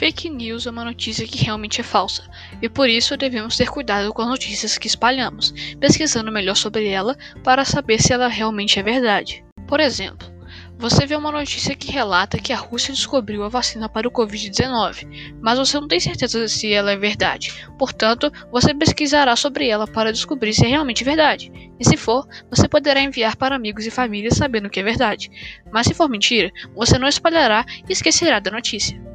Fake news é uma notícia que realmente é falsa, e por isso devemos ter cuidado com as notícias que espalhamos, pesquisando melhor sobre ela para saber se ela realmente é verdade. Por exemplo, você vê uma notícia que relata que a Rússia descobriu a vacina para o Covid-19, mas você não tem certeza se ela é verdade. Portanto, você pesquisará sobre ela para descobrir se é realmente verdade. E se for, você poderá enviar para amigos e família sabendo que é verdade. Mas se for mentira, você não espalhará e esquecerá da notícia.